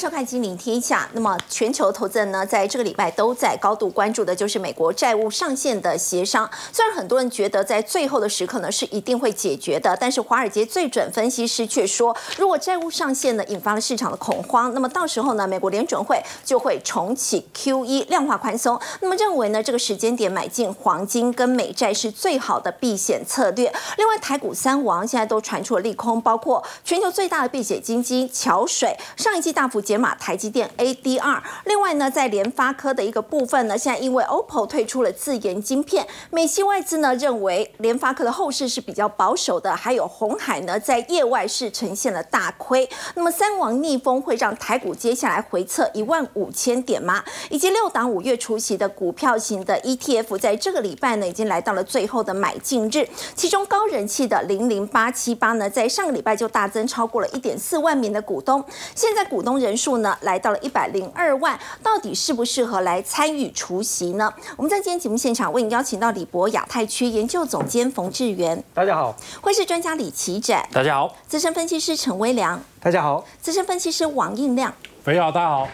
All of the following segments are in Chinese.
收看《金领天下》。那么，全球投资人呢，在这个礼拜都在高度关注的，就是美国债务上限的协商。虽然很多人觉得在最后的时刻呢，是一定会解决的，但是华尔街最准分析师却说，如果债务上限呢引发了市场的恐慌，那么到时候呢，美国联准会就会重启 QE 量化宽松。那么认为呢，这个时间点买进黄金跟美债是最好的避险策略。另外，台股三王现在都传出了利空，包括全球最大的避险基金桥水上一季大幅解码台积电 ADR。另外呢，在联发科的一个部分呢，现在因为 OPPO 退出了自研晶片，美系外资呢认为联发科的后市是比较保守的。还有红海呢，在业外是呈现了大亏。那么三王逆风会让台股接下来回测一万五千点吗？以及六档五月除夕的股票型的 ETF，在这个礼拜呢，已经来到了最后的买进日。其中高人气的零零八七八呢，在上个礼拜就大增超过了一点四万名的股东。现在股东人数呢来到了一百零二万，到底适不适合来参与除夕呢？我们在今天节目现场为你邀请到李博亚太区研究总监冯志源，大家好；会是专家李奇展，大家好；资深分析师陈威良，大家好；资深分析师王应亮，大家好。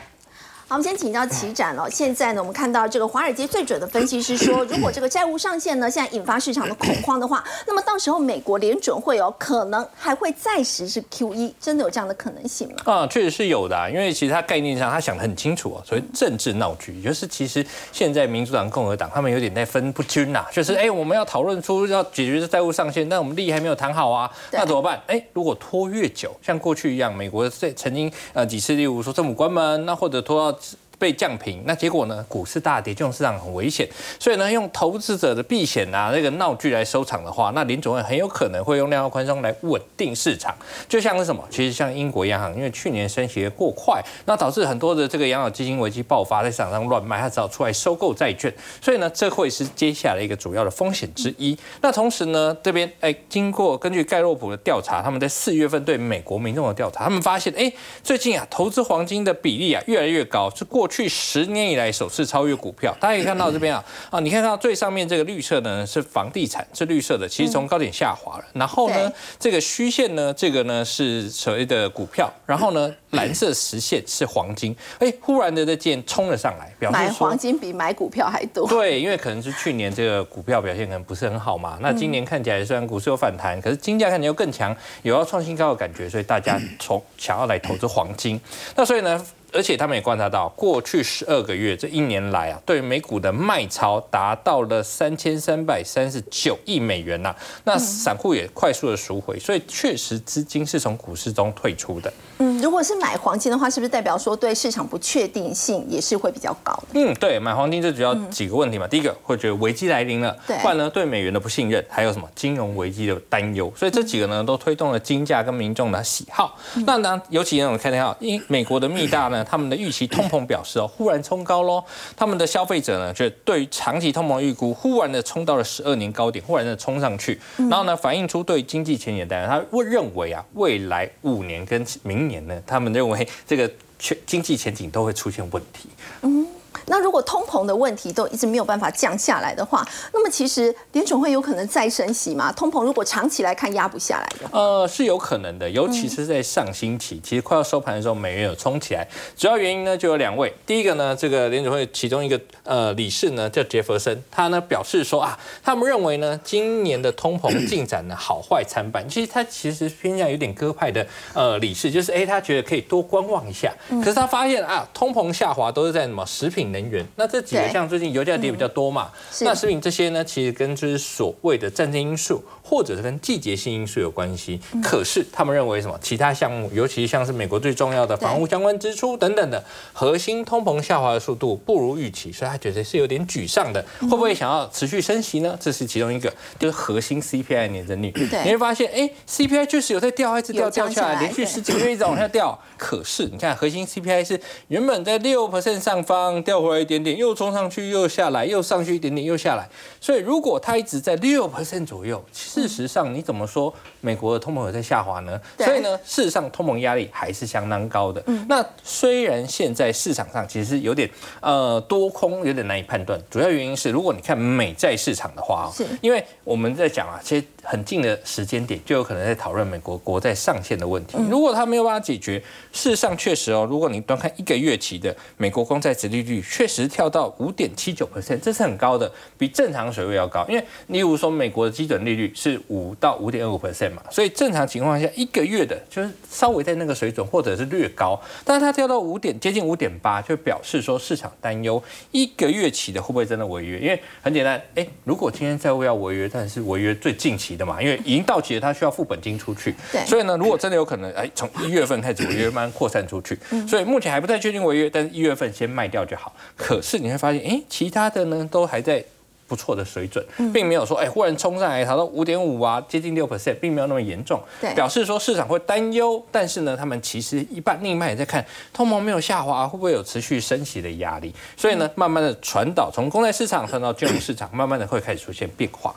好，我们先请教齐展了。现在呢，我们看到这个华尔街最准的分析师说，如果这个债务上限呢，现在引发市场的恐慌的话，那么到时候美国联准会哦，可能还会再实施 QE，真的有这样的可能性吗？啊，确实是有的，因为其实他概念上他想得很清楚哦，所以政治闹剧，就是其实现在民主党、共和党他们有点在分不均呐，就是哎，我们要讨论出要解决这债务上限，但我们利益还没有谈好啊，那怎么办？哎，如果拖越久，像过去一样，美国在曾经呃几次，例如说政府关门，那或者拖到。被降平，那结果呢？股市大跌，这种市场很危险。所以呢，用投资者的避险啊，那个闹剧来收场的话，那林总会很有可能会用量化宽松来稳定市场。就像是什么？其实像英国央行，因为去年升息过快，那导致很多的这个养老基金危机爆发，在市场上乱卖，它只好出来收购债券。所以呢，这会是接下来一个主要的风险之一。那同时呢，这边哎，经过根据盖洛普的调查，他们在四月份对美国民众的调查，他们发现哎，最近啊，投资黄金的比例啊越来越高，是过。过去十年以来首次超越股票，大家可以看到这边啊啊，你看到最上面这个绿色呢是房地产，是绿色的，其实从高点下滑了。然后呢，这个虚线呢，这个呢是所谓的股票，然后呢蓝色实线是黄金。哎，忽然的这件冲了上来，表示买黄金比买股票还多。对，因为可能是去年这个股票表现可能不是很好嘛，那今年看起来虽然股市有反弹，可是金价看起来又更强，有要创新高的感觉，所以大家从想要来投资黄金。那所以呢？而且他们也观察到，过去十二个月这一年来啊，对美股的卖超达到了三千三百三十九亿美元呐。那散户也快速的赎回，所以确实资金是从股市中退出的。嗯，如果是买黄金的话，是不是代表说对市场不确定性也是会比较高的？嗯，对，买黄金最主要几个问题嘛。第一个会觉得危机来临了，对，换呢对美元的不信任，还有什么金融危机的担忧。所以这几个呢都推动了金价跟民众的喜好。那呢，尤其呢我们看到，因美国的密大呢。他们的预期通膨表示哦，忽然冲高喽。他们的消费者呢，就对于长期通膨预估，忽然的冲到了十二年高点，忽然的冲上去，然后呢，反映出对经济前景的担忧。他会认为啊，未来五年跟明年呢，他们认为这个全经济前景都会出现问题。嗯。那如果通膨的问题都一直没有办法降下来的话，那么其实联总会有可能再升息吗？通膨如果长期来看压不下来的，呃，是有可能的，尤其是在上星期，其实快要收盘的时候，美元有冲起来。主要原因呢就有两位，第一个呢，这个联总会其中一个呃理事呢叫杰弗森，他呢表示说啊，他们认为呢今年的通膨进展呢好坏参半。其实他其实偏向有点鸽派的呃理事，就是哎他觉得可以多观望一下。可是他发现啊，通膨下滑都是在什么食品。能源，那这几个像最近油价跌比较多嘛，那食品这些呢，其实跟就是所谓的战争因素。或者是跟季节性因素有关系，可是他们认为什么？其他项目，尤其像是美国最重要的房屋相关支出等等的，核心通膨下滑的速度不如预期，所以他觉得是有点沮丧的。会不会想要持续升息呢？这是其中一个，就是核心 CPI 年增率。你会发现，哎，CPI 确实有在掉，一直掉掉下来，连续十几个月一直往下掉。可是你看，核心 CPI 是原本在六 percent 上方掉回来来一点点，又冲上去又下来，又上去一点点又下来。所以如果它一直在六 percent 左右，事实上你怎么说美国的通膨有在下滑呢？所以呢，事实上通膨压力还是相当高的。那虽然现在市场上其实有点呃多空有点难以判断，主要原因是如果你看美债市场的话，是因为我们在讲啊，其实很近的时间点就有可能在讨论美国国债上限的问题。如果它没有办法解决，事实上确实哦，如果你端看一个月期的美国公债殖利率，确实跳到五点七九 percent，这是很高的，比正常水位要高。因为例如说美国的基准利率是五到五点二五 percent 嘛，所以正常情况下一个月的就是稍微在那个水准或者是略高，但是它跳到五点接近五点八，就表示说市场担忧一个月期的会不会真的违约？因为很简单，哎，如果今天债务要违约，但是违约最近期的嘛，因为已经到期了，它需要付本金出去，对所以呢，如果真的有可能，哎，从一月份开始违约慢慢扩散出去，所以目前还不太确定违约，但是一月份先卖掉就好。可是你会发现，哎，其他的呢都还在。不错的水准，并没有说哎忽然冲上来，逃到五点五啊，接近六 percent，并没有那么严重。对表示说市场会担忧，但是呢，他们其实一半另一半也在看通膨没有下滑，会不会有持续升息的压力？所以呢，慢慢的传导从公债市场传到金融市场，慢慢的会开始出现变化。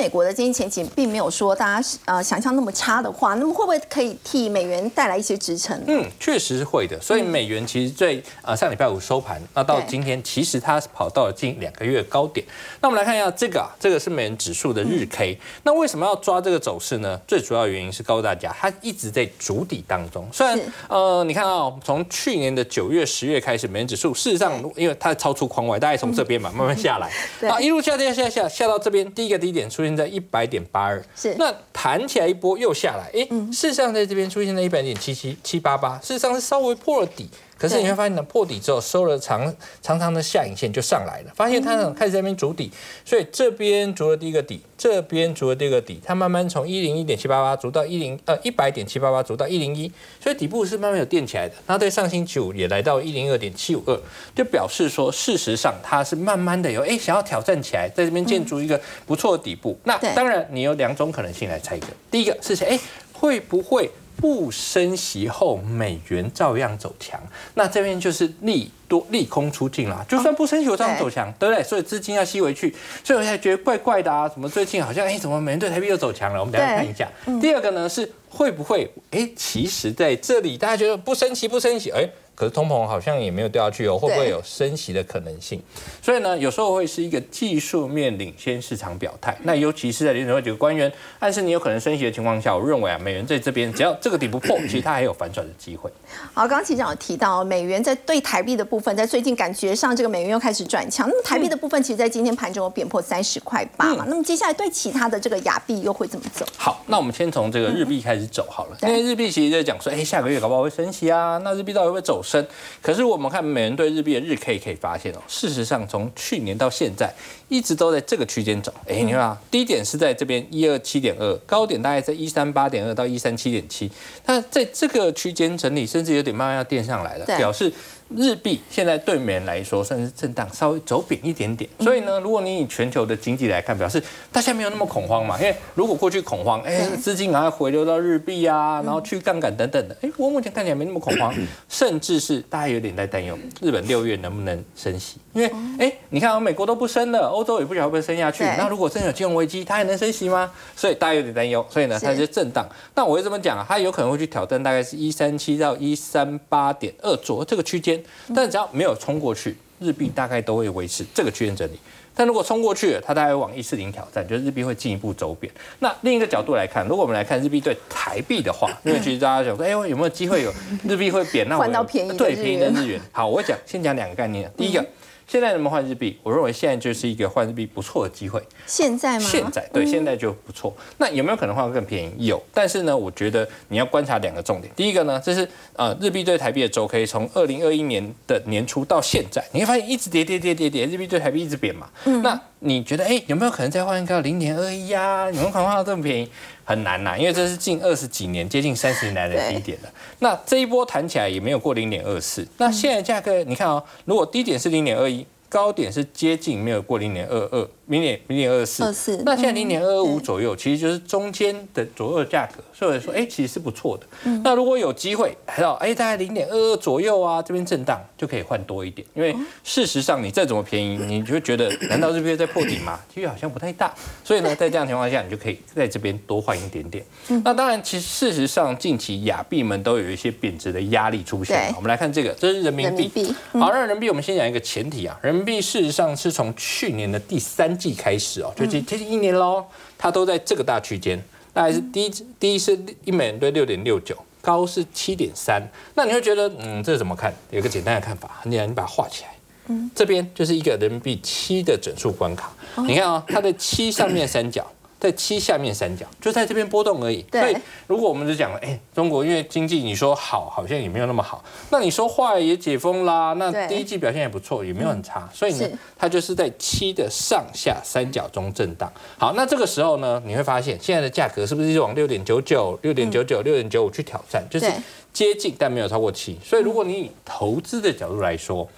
美国的经济前景并没有说大家呃想象那么差的话，那么会不会可以替美元带来一些支撑？嗯，确实是会的。所以美元其实最呃上礼拜五收盘，那到今天其实它是跑到了近两个月高点。那我们来看一下这个啊，这个是美元指数的日 K。那为什么要抓这个走势呢？最主要原因是告诉大家，它一直在筑底当中。虽然呃，你看到、从去年的九月、十月开始，美元指数事实上因为它超出框外，大概从这边嘛慢慢下来，对啊一路下跌下下下到这边，第一个低点出现在一百点八二。是那弹起来一波又下来，哎、事实上在这边出现在一百点七七七八八，事实上是稍微破了底。可是你会发现呢，破底之后收了长长长的下影线就上来了，发现它呢开始在那边筑底，所以这边筑了第一个底，这边筑了第二个底，它慢慢从一零一点七八八筑到一零呃一百点七八八筑到一零一，所以底部是慢慢有垫起来的。然后在上星期五也来到一零二点七五二，就表示说事实上它是慢慢的有哎想要挑战起来，在这边建筑一个不错的底部。那对当然你有两种可能性来猜一个，第一个是哎会不会？不升息后，美元照样走强，那这边就是利多利空出尽啦。就算不升息，我照样走强，对不对？所以资金要吸回去，所以我才觉得怪怪的啊。怎么最近好像哎，怎么美元对台币又走强了？我们等下看一下。第二个呢是会不会哎，其实在这里大家觉得不升息不升息，哎。可是通膨好像也没有掉下去哦，会不会有升息的可能性？所以呢，有时候会是一个技术面领先市场表态。那尤其是在联储会几个官员暗示你有可能升息的情况下，我认为啊，美元在这边只要这个底不破，其实它还有反转的机会。好，刚刚期长有提到美元在对台币的部分，在最近感觉上这个美元又开始转强。那么台币的部分，其实在今天盘中有贬破三十块八嘛。那么接下来对其他的这个亚币又会怎么走？好，那我们先从这个日币开始走好了，因为日币其实在讲说，哎，下个月搞不好会升息啊，那日币到底会不会走升？可是我们看美元对日币的日 K 可以发现哦，事实上从去年到现在一直都在这个区间走。哎，你看啊，低点是在这边一二七点二，高点大概在一三八点二到一三七点七，那在这个区间整理，甚至有点慢慢要垫上来了，表示。日币现在对美元来说算是震荡，稍微走贬一点点。所以呢，如果你以全球的经济来看，表示大家没有那么恐慌嘛。因为如果过去恐慌，哎，资金赶快回流到日币啊，然后去杠杆等等的，哎，我目前看起来没那么恐慌，甚至是大家有点在担忧日本六月能不能升息，因为哎，你看啊，美国都不升了，欧洲也不晓得会不会升下去。那如果真的有金融危机，它还能升息吗？所以大家有点担忧，所以呢，它就震荡。那我会这么讲啊，它有可能会去挑战大概是一三七到一三八点二左右这个区间，但只要没有冲过去，日币大概都会维持这个区间整理。但如果冲过去了，它大概往一四零挑战，就是日币会进一步走贬。那另一个角度来看，如果我们来看日币对台币的话，因为其实大家想说，哎，有没有机会有日币会贬？那我换到便宜的对便宜的日元。好，我讲先讲两个概念。第一个，现在能不能换日币？我认为现在就是一个换日币不错的机会。现在吗？现在对，现在就不错。那有没有可能换得更便宜？有，但是呢，我觉得你要观察两个重点。第一个呢，这是呃日币对台币的周 K，从二零二一年的年初到现在，你会发现一直跌跌跌跌跌，日币对台币一直贬嘛。那你觉得哎，有没有可能再换一个零点二一呀？有没有可能换到这么便宜？很难呐，因为这是近二十几年、接近三十年来的低点了。那这一波弹起来也没有过零点二四。那现在价格你看哦，如果低点是零点二一。高点是接近没有过零点二二，零点零点二四，二四那现在零点二二五左右，其实就是中间的左右价格，所以说，哎，其实是不错的。那如果有机会来到哎大概零点二二左右啊，这边震荡就可以换多一点，因为事实上你再怎么便宜，你就会觉得 难道这边在破底吗？几率好像不太大，所以呢，在这样的情况下，你就可以在这边多换一点点。那当然，其实事实上近期亚币们都有一些贬值的压力出现。我们来看这个，这是人民币。人民币好，那人民币我们先讲一个前提啊，人民币事实上是从去年的第三季开始哦，就接接近一年喽，它都在这个大区间，大概是低低是一美元兑六点六九，高是七点三。那你会觉得，嗯，这怎么看？有个简单的看法，很简单，你把它画起来。嗯，这边就是一个人民币七的整数关卡，你看啊、它的七上面三角。在七下面三角，就在这边波动而已。对所以如果我们就讲了，哎，中国因为经济你说好，好像也没有那么好。那你说坏也解封啦，那第一季表现也不错，也没有很差。所以呢，它就是在七的上下三角中震荡。好，那这个时候呢，你会发现现在的价格是不是一直往六点九九、六点九九、六点九五去挑战？就是接近但没有超过七。所以如果你以投资的角度来说，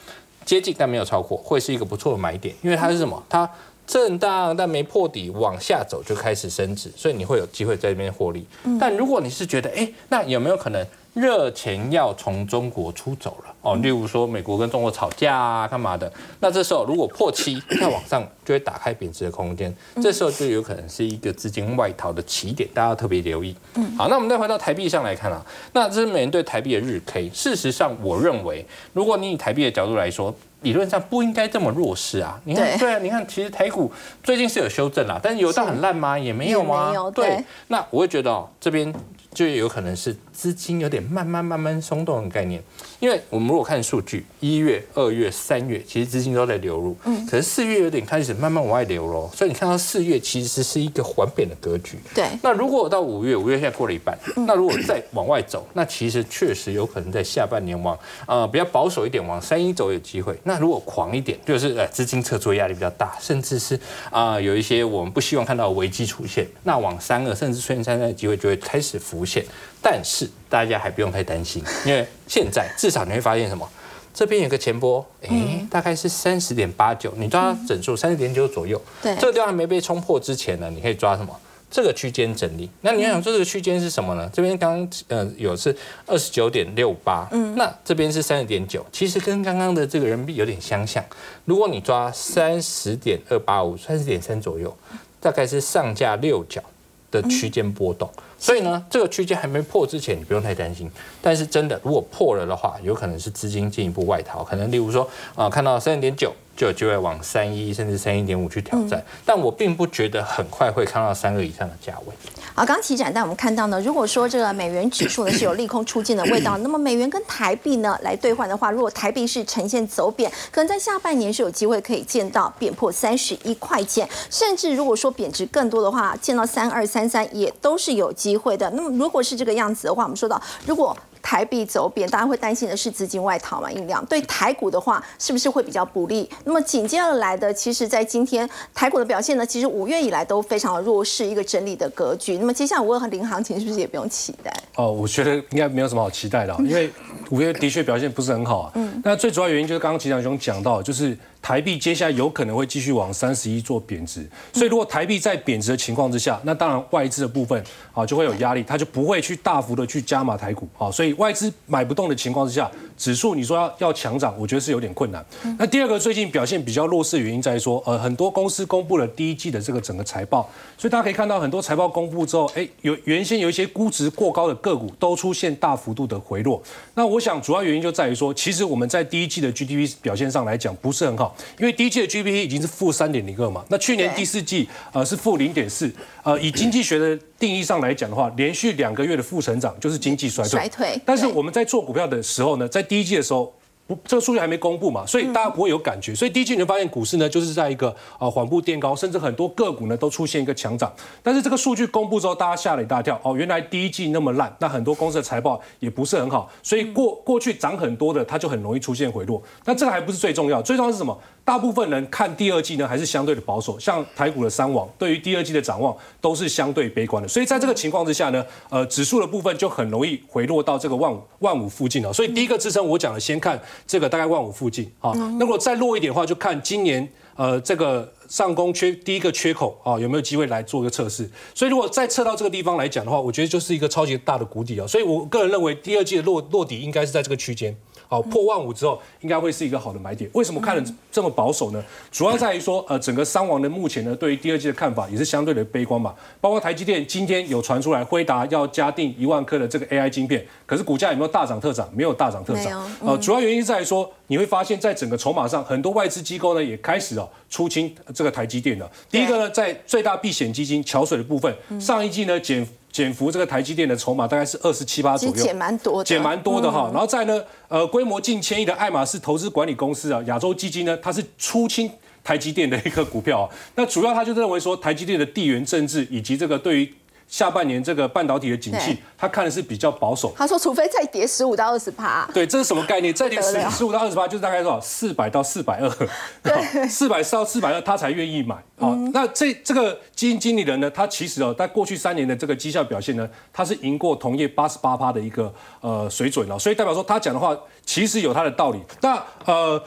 接近但没有超过，会是一个不错的买点，因为它是什么？它震荡但没破底，往下走就开始升值，所以你会有机会在这边获利。但如果你是觉得，哎，那有没有可能热钱要从中国出走了？哦，例如说美国跟中国吵架啊，干嘛的？那这时候如果破七，再往上就会打开贬值的空间，这时候就有可能是一个资金外逃的起点，大家要特别留意。好，那我们再回到台币上来看啊，那这是美元对台币的日 K。事实上，我认为，如果你以台币的角度来说，理论上不应该这么弱势啊！你看，对对啊，你看，其实台股最近是有修正啦，但是有到很烂吗？也没有吗？对那我会觉得哦，这边就有可能是资金有点慢慢慢慢松动的概念，因为我们如果看数据，一月、二月、三月，其实资金都在流入，嗯，可是四月有点开始慢慢往外流喽，所以你看到四月其实是一个缓贬的格局，对。那如果到五月，五月现在过了一半，那如果再往外走，那其实确实有可能在下半年往呃比较保守一点，往三一走有机会。那如果狂一点，就是呃资金撤出压力比较大，甚至是啊、有一些我们不希望看到的危机出现，那往三二甚至出现三三的机会就会开始浮现。但是大家还不用太担心，因为现在至少你会发现什么？这边有个前波，诶，大概是三十点八九，你抓整数三十点九左右。对这个地方还没被冲破之前呢，你可以抓什么？这个区间整理。那你要想说这个区间是什么呢？这边刚刚呃有是二十九点六八，嗯，那这边是三十点九，其实跟刚刚的这个人民币有点相像。如果你抓三十点二八五、三十点三左右，大概是上下六角的区间波动。所以呢，这个区间还没破之前，你不用太担心。但是真的，如果破了的话，有可能是资金进一步外逃，可能例如说啊、看到三点九就有机会往三一甚至三一点五去挑战。但我并不觉得很快会看到三个以上的价位。好，刚刚齐展但我们看到呢，如果说这个美元指数呢是有利空出尽的味道，那么美元跟台币呢来兑换的话，如果台币是呈现走贬，可能在下半年是有机会可以见到贬破三十一块钱，甚至如果说贬值更多的话，见到三二三三也都是有机机会的。那么如果是这个样子的话，我们说到如果台币走贬，大家会担心的是资金外逃嘛，印量对台股的话，是不是会比较不利？那么紧接而来的，其实在今天台股的表现呢，其实五月以来都非常的弱势，一个整理的格局。那么接下来五二和零行情是不是也不用期待？哦，我觉得应该没有什么好期待的哦，因为五月的确表现不是很好啊。嗯，那最主要原因就是刚刚齐长兄讲到，就是台币接下来有可能会继续往三十一做贬值，所以如果台币在贬值的情况之下，那当然外资的部分啊就会有压力，它就不会去大幅的去加码台股啊，所以外资买不动的情况之下，指数你说要要强涨，我觉得是有点困难。那第二个最近表现比较弱势的原因在于说，呃，很多公司公布了第一季的这个整个财报，所以大家可以看到很多财报公布之后，哎，有原先有一些估值过高的个股都出现大幅度的回落。那我想主要原因就在于说，其实我们在第一季的 GDP 表现上来讲不是很好，因为第一季的 GDP 已经是负三点零二嘛，那去年第四季呃是负零点四，呃，以经济学的定义上来讲的话，连续两个月的负成长就是经济衰退。衰退但是我们在做股票的时候呢，在第一季的时候。不，这个数据还没公布嘛，所以大家不会有感觉。所以第一季你会发现股市呢，就是在一个呃缓步垫高，甚至很多个股呢都出现一个强涨。但是这个数据公布之后，大家吓了一大跳哦，原来第一季那么烂，那很多公司的财报也不是很好，所以过过去涨很多的，它就很容易出现回落。那这个还不是最重要，最重要是什么？大部分人看第二季呢，还是相对的保守，像台股的三网对于第二季的展望都是相对悲观的。所以在这个情况之下呢，呃，指数的部分就很容易回落到这个万五万五附近了。所以第一个支撑我讲的，先看这个大概万五附近啊。那如果再弱一点的话，就看今年呃这个上攻缺第一个缺口啊有没有机会来做一个测试。所以如果再测到这个地方来讲的话，我觉得就是一个超级大的谷底啊。所以我个人认为第二季的落落底应该是在这个区间。好，破万五之后应该会是一个好的买点。为什么看的这么保守呢？主要在于说，呃，整个伤亡的目前呢，对于第二季的看法也是相对的悲观吧。包括台积电今天有传出来，辉达要加订一万颗的这个 AI 晶片，可是股价有没有大涨特涨？没有大涨特涨。呃，主要原因在于说，你会发现在整个筹码上，很多外资机构呢也开始哦出清这个台积电了。第一个呢，在最大避险基金桥水的部分，上一季呢减。减幅这个台积电的筹码大概是二十七八左右，减蛮多，减蛮多的哈。然后再呢，呃，规模近千亿的爱马仕投资管理公司啊，亚洲基金呢，它是出清台积电的一个股票啊。那主要他就认为说，台积电的地缘政治以及这个对于。下半年这个半导体的景气，他看的是比较保守。他说，除非再跌十五到二十趴。对，这是什么概念？再跌十十五到二十趴，就是大概多少？四百到四百二。对，四百到四百二，他才愿意买。好，那这这个基金经理人呢？他其实哦，在过去三年的这个绩效表现呢，他是赢过同业八十八趴的一个呃水准了。所以代表说，他讲的话其实有他的道理。那呃。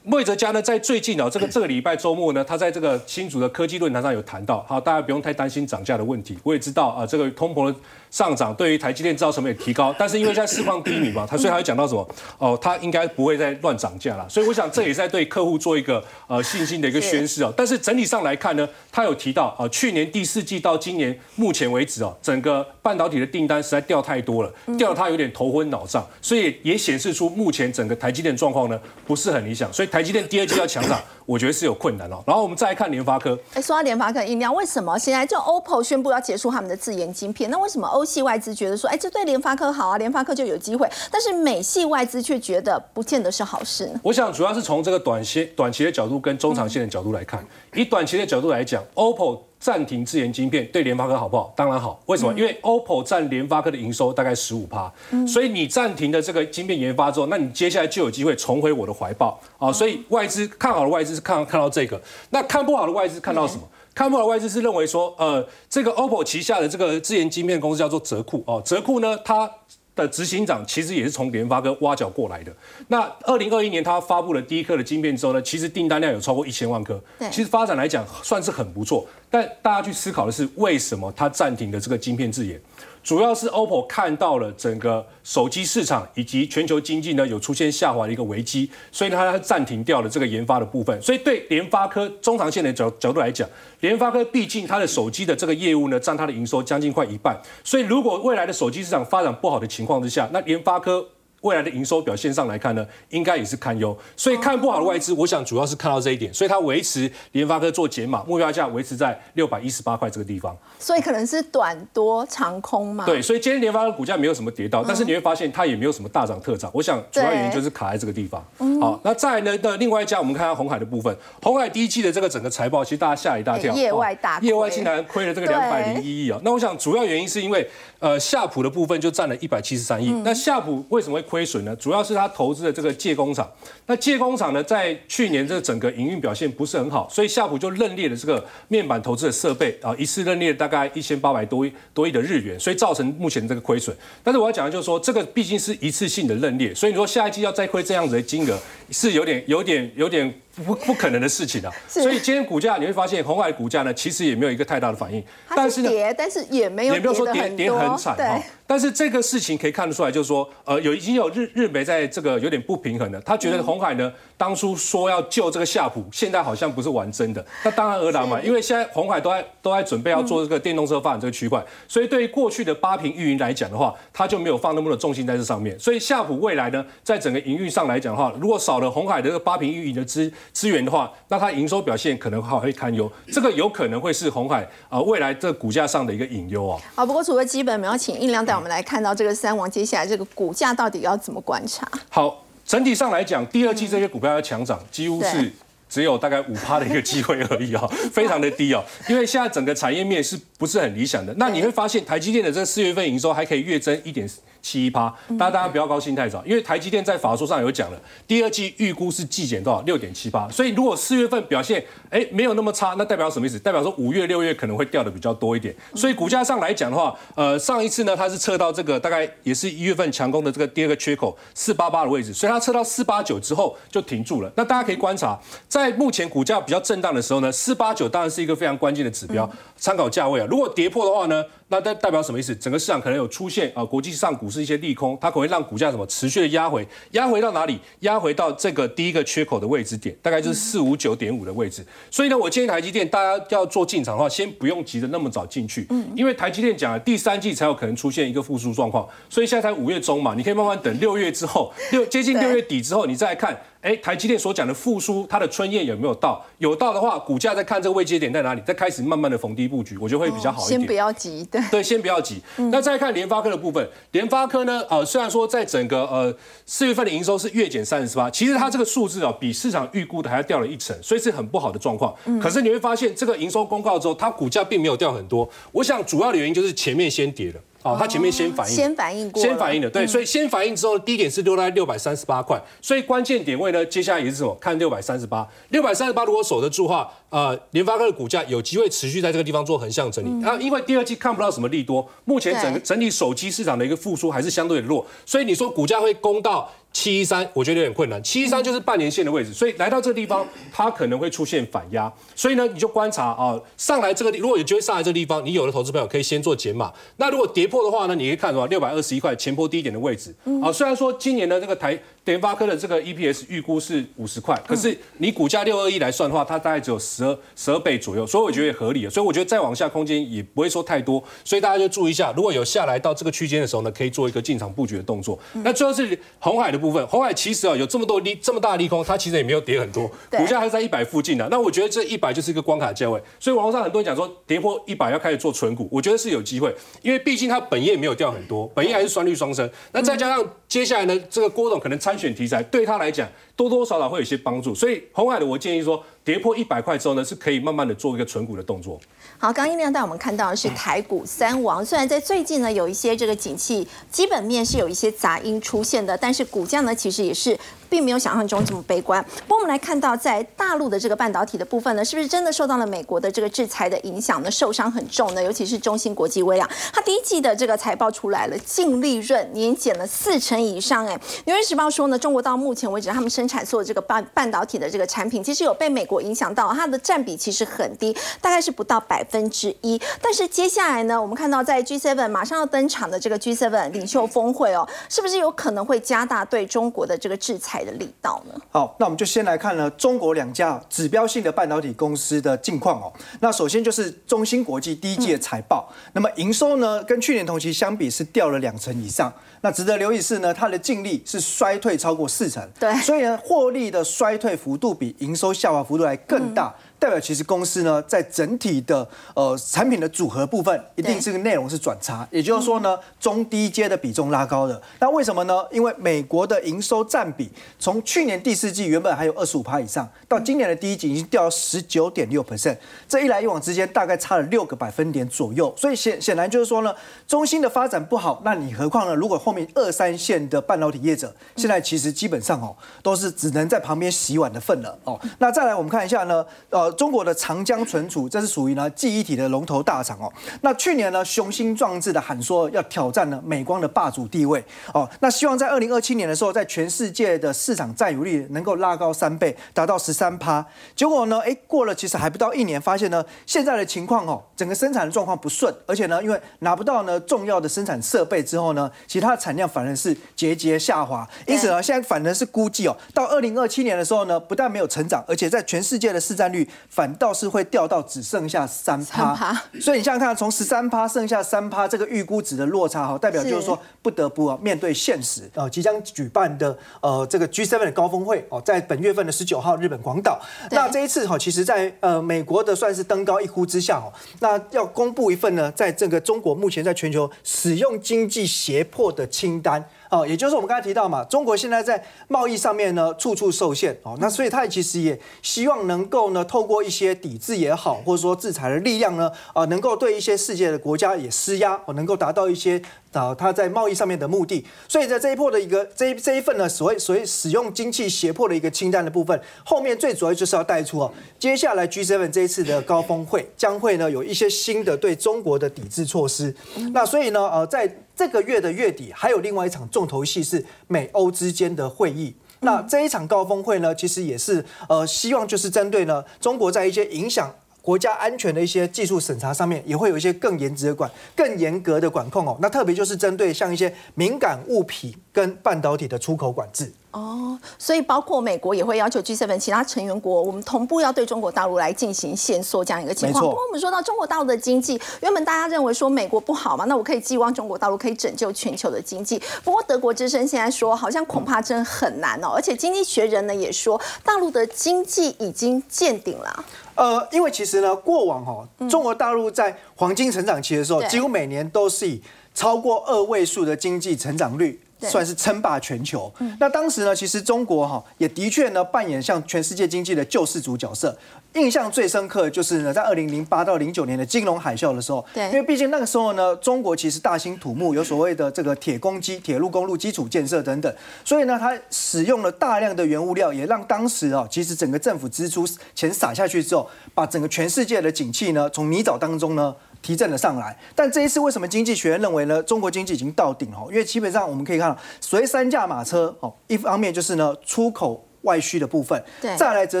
魏哲家呢，在最近啊，这个这个礼拜周末呢，他在这个新竹的科技论坛上有谈到，好，大家不用太担心涨价的问题。我也知道啊，这个通膨上涨对于台积电制造成本也提高，但是因为在市况低迷嘛，他所以他会讲到什么？哦，他应该不会再乱涨价了。所以我想这也是在对客户做一个呃信心的一个宣示哦。但是整体上来看呢，他有提到啊，去年第四季到今年目前为止哦，整个半导体的订单实在掉太多了，掉他有点头昏脑胀，所以也显示出目前整个台积电状况呢不是很理想，所以台积电第二季要强涨。我觉得是有困难哦。然后我们再来看联发科。哎，说到联发科音量，为什么现在就 OPPO 宣布要结束他们的自研晶片？那为什么欧系外资觉得说，哎，这对联发科好啊，联发科就有机会？但是美系外资却觉得不见得是好事呢？我想主要是从这个短期、短期的角度跟中长线的角度来看。以短期的角度来讲，OPPO。暂停自研晶片对联发科好不好？当然好。为什么？因为 OPPO 占联发科的营收大概十五趴，所以你暂停的这个晶片研发之后，那你接下来就有机会重回我的怀抱啊！所以外资看好的外资是看看到这个，那看不好的外资看到什么？看不好的外资是认为说，呃，这个 OPPO 旗下的这个自研晶片公司叫做泽库哦，泽库呢，它。的执行长其实也是从联发科挖角过来的。那二零二一年他发布了第一颗的晶片之后呢，其实订单量有超过一千万颗。其实发展来讲算是很不错。但大家去思考的是，为什么它暂停的这个晶片自研？主要是 OPPO 看到了整个手机市场以及全球经济呢有出现下滑的一个危机，所以它暂停掉了这个研发的部分。所以对联发科中长线的角角度来讲，联发科毕竟它的手机的这个业务呢占它的营收将近快一半，所以如果未来的手机市场发展不好的情况之下，那联发科。未来的营收表现上来看呢，应该也是堪忧，所以看不好的外资，我想主要是看到这一点，所以它维持联发科做减码，目标价维持在六百一十八块这个地方，所以可能是短多长空嘛。对，所以今天联发科股价没有什么跌到，但是你会发现它也没有什么大涨特涨，我想主要原因就是卡在这个地方。好，那再呢的另外一家，我们看下红海的部分，红海第一季的这个整个财报，其实大家吓一大跳，业外大业外竟然亏了这个两百零一亿啊。那我想主要原因是因为呃夏普的部分就占了一百七十三亿，那夏普为什么会亏损呢？主要是他投资的这个借工厂，那借工厂呢，在去年这整个营运表现不是很好，所以夏普就认列了这个面板投资的设备啊，一次认列大概一千八百多亿多亿的日元，所以造成目前这个亏损。但是我要讲的就是说，这个毕竟是一次性的认列，所以你说下一季要再亏这样子的金额，是有点、有点、有点。不不可能的事情啊！所以今天股价你会发现，红海股价呢，其实也没有一个太大的反应。但是呢，但是也没有也没有说跌跌很惨哈。但是这个事情可以看得出来，就是说，呃，有已经有日日媒在这个有点不平衡的，他觉得红海呢，当初说要救这个夏普，现在好像不是玩真的。那当然而然嘛，因为现在红海都在都在准备要做这个电动车发展这个区块，所以对于过去的八平运营来讲的话，他就没有放那么多重心在这上面。所以夏普未来呢，在整个营运上来讲的话，如果少了红海的这个八平运营的资资源的话，那它营收表现可能还会堪忧，这个有可能会是红海啊未来这股价上的一个隐忧啊。好，不过除了基本我们，要请印良带我们来看到这个三王接下来这个股价到底要怎么观察？好，整体上来讲，第二季这些股票要强涨，几乎是只有大概五趴的一个机会而已啊，非常的低哦。因为现在整个产业面是不是很理想的？那你会发现台积电的这四月份营收还可以月增一点。七一趴。大家大家不要高兴太早，因为台积电在法说上有讲了，第二季预估是季减多少六点七八，所以如果四月份表现哎没有那么差，那代表什么意思？代表说五月六月可能会掉的比较多一点。所以股价上来讲的话，呃上一次呢它是测到这个大概也是一月份强攻的这个第二个缺口四八八的位置，所以它测到四八九之后就停住了。那大家可以观察，在目前股价比较震荡的时候呢，四八九当然是一个非常关键的指标，参考价位啊。如果跌破的话呢？那代代表什么意思？整个市场可能有出现啊，国际上股市一些利空，它可能会让股价什么持续的压回，压回到哪里？压回到这个第一个缺口的位置点，大概就是四五九点五的位置。所以呢，我建议台积电大家要做进场的话，先不用急着那么早进去，嗯，因为台积电讲了第三季才有可能出现一个复苏状况，所以现在才五月中嘛，你可以慢慢等六月之后，六接近六月底之后，你再来看。哎，台积电所讲的复苏，它的春燕有没有到？有到的话，股价在看这个位阶点在哪里，再开始慢慢的逢低布局，我觉得会比较好一点。先不要急，对对，先不要急。那再看联发科的部分，联发科呢，呃，虽然说在整个呃四月份的营收是月减三十八，其实它这个数字啊，比市场预估的还要掉了一成，所以是很不好的状况。可是你会发现，这个营收公告之后，它股价并没有掉很多。我想主要的原因就是前面先跌了。哦，它前面先反应，先反应过，先反应的，对，所以先反应之后，低点是落在六百三十八块，所以关键点位呢，接下来也是什么？看六百三十八，六百三十八如果守得住的话，呃，联发科的股价有机会持续在这个地方做横向整理。它，因为第二季看不到什么利多，目前整个整体手机市场的一个复苏还是相对的弱，所以你说股价会攻到。七一三，我觉得有点困难。七一三就是半年线的位置，所以来到这个地方，它可能会出现反压。所以呢，你就观察啊，上来这个地，如果有机会上来这个地方，你有的投资朋友可以先做减码。那如果跌破的话呢，你可以看什么？六百二十一块前波低点的位置。啊，虽然说今年的这个台。联发科的这个 EPS 预估是五十块，可是你股价六二一来算的话，它大概只有十二十二倍左右，所以我觉得也合理了。所以我觉得再往下空间也不会说太多，所以大家就注意一下，如果有下来到这个区间的时候呢，可以做一个进场布局的动作。那最后是红海的部分，红海其实啊有这么多利这么大利空，它其实也没有跌很多，股价还是在一百附近的。那我觉得这一百就是一个关卡价位，所以网络上很多人讲说跌破一百要开始做纯股，我觉得是有机会，因为毕竟它本业没有掉很多，本业还是双率双升。那再加上接下来呢，这个郭董可能参选题材对他。来讲，多多少少会有些帮助，所以红海的我建议说，跌破一百块之后呢，是可以慢慢的做一个存股的动作。好，刚刚音亮带我们看到的是台股三王，虽然在最近呢有一些这个景气基本面是有一些杂音出现的，但是股价呢其实也是。并没有想象中这么悲观。不过我们来看到，在大陆的这个半导体的部分呢，是不是真的受到了美国的这个制裁的影响呢？受伤很重呢？尤其是中芯国际微量，它第一季的这个财报出来了，净利润年减了四成以上。哎，纽约时报说呢，中国到目前为止，他们生产所有这个半半导体的这个产品，其实有被美国影响到，它的占比其实很低，大概是不到百分之一。但是接下来呢，我们看到在 G7 马上要登场的这个 G7 领袖峰会哦，是不是有可能会加大对中国的这个制裁？的力道呢？好，那我们就先来看呢，中国两家指标性的半导体公司的近况哦。那首先就是中芯国际第一季的财报，那么营收呢，跟去年同期相比是掉了两成以上。那值得留意是呢，它的净利是衰退超过四成，对，所以呢，获利的衰退幅度比营收下滑幅度还更大。代表其实公司呢，在整体的呃产品的组合部分，一定是个内容是转差，也就是说呢，中低阶的比重拉高的。那为什么呢？因为美国的营收占比从去年第四季原本还有二十五趴以上，到今年的第一季已经掉到十九点六 percent，这一来一往之间大概差了六个百分点左右。所以显显然就是说呢，中芯的发展不好，那你何况呢？如果后面二三线的半导体业者，现在其实基本上哦，都是只能在旁边洗碗的份了哦。那再来我们看一下呢，中国的长江存储，这是属于呢记忆体的龙头大厂哦。那去年呢雄心壮志的喊说要挑战呢美光的霸主地位哦。那希望在二零二七年的时候，在全世界的市场占有率能够拉高三倍，达到十三趴。结果呢，哎，过了其实还不到一年，发现呢现在的情况哦，整个生产的状况不顺，而且呢，因为拿不到呢重要的生产设备之后呢，其他的产量反而是节节下滑。因此呢，现在反而是估计哦，到二零二七年的时候呢，不但没有成长，而且在全世界的市占率。反倒是会掉到只剩下三趴，所以你想想看，从十三趴剩下三趴，这个预估值的落差哈，代表就是说不得不啊面对现实。呃，即将举办的呃这个 G7 的高峰会哦，在本月份的十九号日本广岛，那这一次哈，其实在呃美国的算是登高一呼之下哦，那要公布一份呢，在这个中国目前在全球使用经济胁迫的清单。哦，也就是我们刚才提到嘛，中国现在在贸易上面呢处处受限哦，那所以它其实也希望能够呢透过一些抵制也好，或者说制裁的力量呢，啊，能够对一些世界的国家也施压，哦，能够达到一些啊它在贸易上面的目的。所以在这一波的一个这一这一份呢，所谓所谓使用经济胁迫的一个清单的部分，后面最主要就是要带出哦，接下来 G7 这一次的高峰会将会呢有一些新的对中国的抵制措施。那所以呢，呃，在这个月的月底，还有另外一场重头戏是美欧之间的会议。那这一场高峰会呢，其实也是呃，希望就是针对呢中国在一些影响国家安全的一些技术审查上面，也会有一些更严值的管、更严格的管控哦。那特别就是针对像一些敏感物品跟半导体的出口管制。哦，所以包括美国也会要求 G7 其他成员国，我们同步要对中国大陆来进行限缩这样一个情况。不过我们说到中国大陆的经济，原本大家认为说美国不好嘛，那我可以寄望中国大陆可以拯救全球的经济。不过德国之声现在说，好像恐怕真很难哦。而且经济学人呢也说，大陆的经济已经见顶了。呃，因为其实呢，过往哈，中国大陆在黄金成长期的时候，几乎每年都是以超过二位数的经济成长率。算是称霸全球。那当时呢，其实中国哈也的确呢扮演像全世界经济的救世主角色。印象最深刻的就是呢，在二零零八到零九年的金融海啸的时候，对，因为毕竟那个时候呢，中国其实大兴土木，有所谓的这个铁公基、铁路、公路基础建设等等，所以呢，它使用了大量的原物料，也让当时啊，其实整个政府支出钱撒下去之后，把整个全世界的景气呢，从泥沼当中呢。提振了上来，但这一次为什么经济学院认为呢？中国经济已经到顶哦，因为基本上我们可以看到，所谓三驾马车哦，一方面就是呢出口外需的部分，对，再来则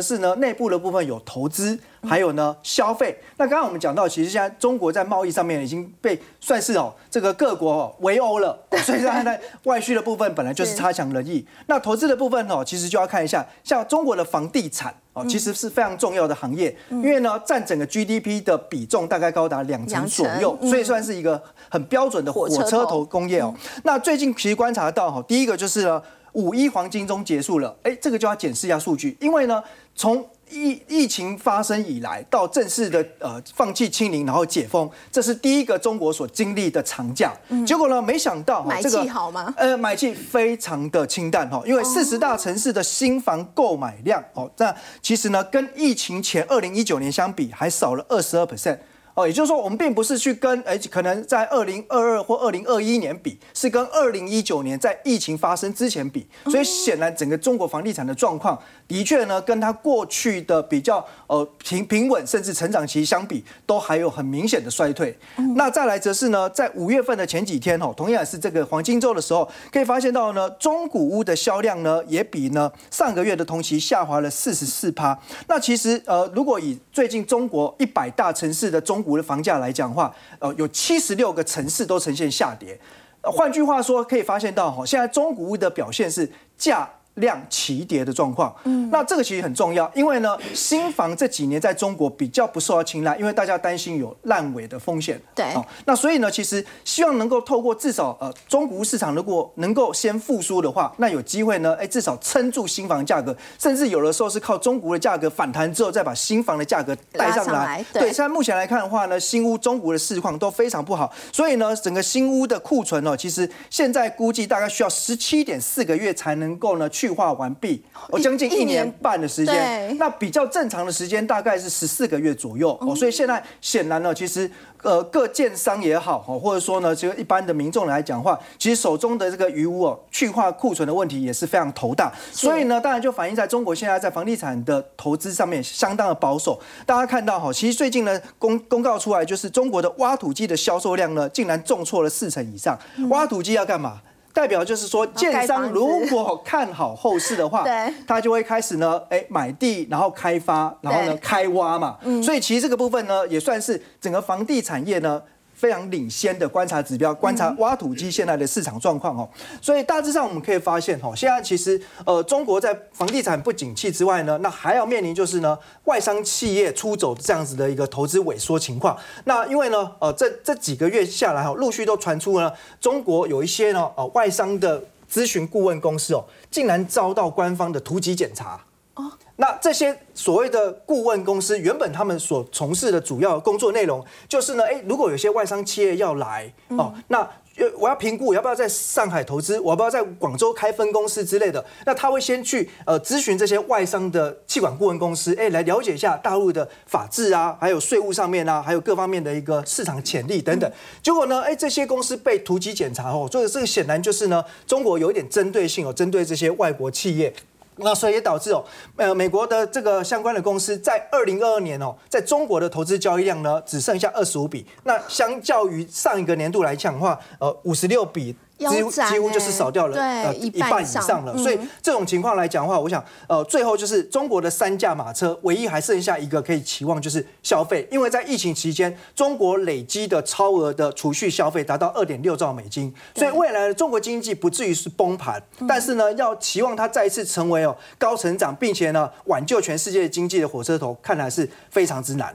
是呢内部的部分有投资。还有呢，消费。那刚刚我们讲到，其实现在中国在贸易上面已经被算是哦，这个各国围殴了。所以现在外需的部分本来就是差强人意。那投资的部分哦，其实就要看一下，像中国的房地产哦，其实是非常重要的行业，因为呢，占整个 GDP 的比重大概高达两成左右，所以算是一个很标准的火车头工业哦。那最近其实观察到哈，第一个就是呢，五一黄金周结束了，哎，这个就要检视一下数据，因为呢，从疫疫情发生以来，到正式的呃放弃清零，然后解封，这是第一个中国所经历的长假。结果呢，没想到买气好吗？呃，买气非常的清淡哈，因为四十大城市的新房购买量哦，那其实呢，跟疫情前二零一九年相比，还少了二十二 percent。哦，也就是说，我们并不是去跟哎，可能在二零二二或二零二一年比，是跟二零一九年在疫情发生之前比，所以显然整个中国房地产的状况，的确呢，跟它过去的比较呃平平稳甚至成长期相比，都还有很明显的衰退。那再来则是呢，在五月份的前几天哦，同样也是这个黄金周的时候，可以发现到呢，中古屋的销量呢，也比呢上个月的同期下滑了四十四趴。那其实呃，如果以最近中国一百大城市的中古的房价来讲的话，呃，有七十六个城市都呈现下跌。换句话说，可以发现到哈，现在中古屋的表现是价。量齐跌的状况，嗯，那这个其实很重要，因为呢，新房这几年在中国比较不受到青睐，因为大家担心有烂尾的风险，对，那所以呢，其实希望能够透过至少呃中国市场如果能够先复苏的话，那有机会呢，哎，至少撑住新房价格，甚至有的时候是靠中国的价格反弹之后，再把新房的价格带上来。对，现在目前来看的话呢，新屋中国的市况都非常不好，所以呢，整个新屋的库存哦，其实现在估计大概需要十七点四个月才能够呢去。去化完毕，哦，将近一年半的时间，那比较正常的时间大概是十四个月左右哦，所以现在显然呢，其实呃各建商也好哦，或者说呢，这个一般的民众来讲话，其实手中的这个余屋哦，去化库存的问题也是非常头大，所以呢，当然就反映在中国现在在房地产的投资上面相当的保守。大家看到哈，其实最近呢公公告出来，就是中国的挖土机的销售量呢，竟然重挫了四成以上。挖土机要干嘛？代表就是说，建商如果看好后市的话，他就会开始呢，哎，买地，然后开发，然后呢，开挖嘛。所以其实这个部分呢，也算是整个房地产业呢。非常领先的观察指标，观察挖土机现在的市场状况哦，所以大致上我们可以发现哦，现在其实呃，中国在房地产不景气之外呢，那还要面临就是呢，外商企业出走这样子的一个投资萎缩情况。那因为呢，呃，这这几个月下来哈，陆续都传出了中国有一些呢，呃，外商的咨询顾问公司哦，竟然遭到官方的突击检查。那这些所谓的顾问公司，原本他们所从事的主要工作内容，就是呢，哎，如果有些外商企业要来哦，那呃，我要评估我要不要在上海投资，我要不要在广州开分公司之类的。那他会先去呃咨询这些外商的气管顾问公司，哎，来了解一下大陆的法制啊，还有税务上面啊，还有各方面的一个市场潜力等等。结果呢，哎，这些公司被突击检查后，所以这个显然就是呢，中国有一点针对性哦，针对这些外国企业。那所以也导致哦，呃，美国的这个相关的公司在二零二二年哦，在中国的投资交易量呢，只剩下二十五笔。那相较于上一个年度来讲的话，呃，五十六笔。几乎几乎就是少掉了呃一半以上了，所以这种情况来讲的话，我想呃最后就是中国的三驾马车，唯一还剩下一个可以期望就是消费，因为在疫情期间，中国累积的超额的储蓄消费达到二点六兆美金，所以未来的中国经济不至于是崩盘，但是呢要期望它再一次成为哦高成长，并且呢挽救全世界经济的火车头，看来是非常之难。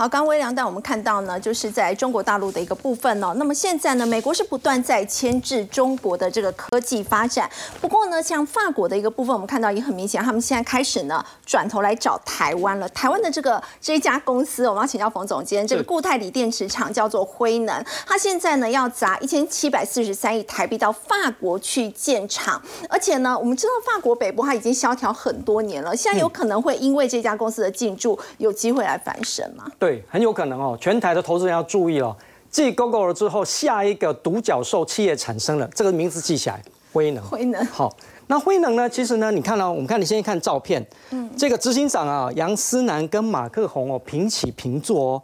好，刚微良带我们看到呢，就是在中国大陆的一个部分哦。那么现在呢，美国是不断在牵制中国的这个科技发展。不过呢，像法国的一个部分，我们看到也很明显，他们现在开始呢转头来找台湾了。台湾的这个这一家公司，我们要请教冯总监，这个固态锂电池厂叫做辉能，它现在呢要砸一千七百四十三亿台币到法国去建厂，而且呢，我们知道法国北部它已经萧条很多年了，现在有可能会因为这家公司的进驻，有机会来翻身吗？对。对，很有可能哦。全台的投资人要注意哦，继 Google 了之后，下一个独角兽企业产生了，这个名字记起来，辉能。辉能。好，那辉能呢？其实呢，你看到，我们看你先看照片，嗯，这个执行长啊，杨思南跟马克宏哦平起平坐哦，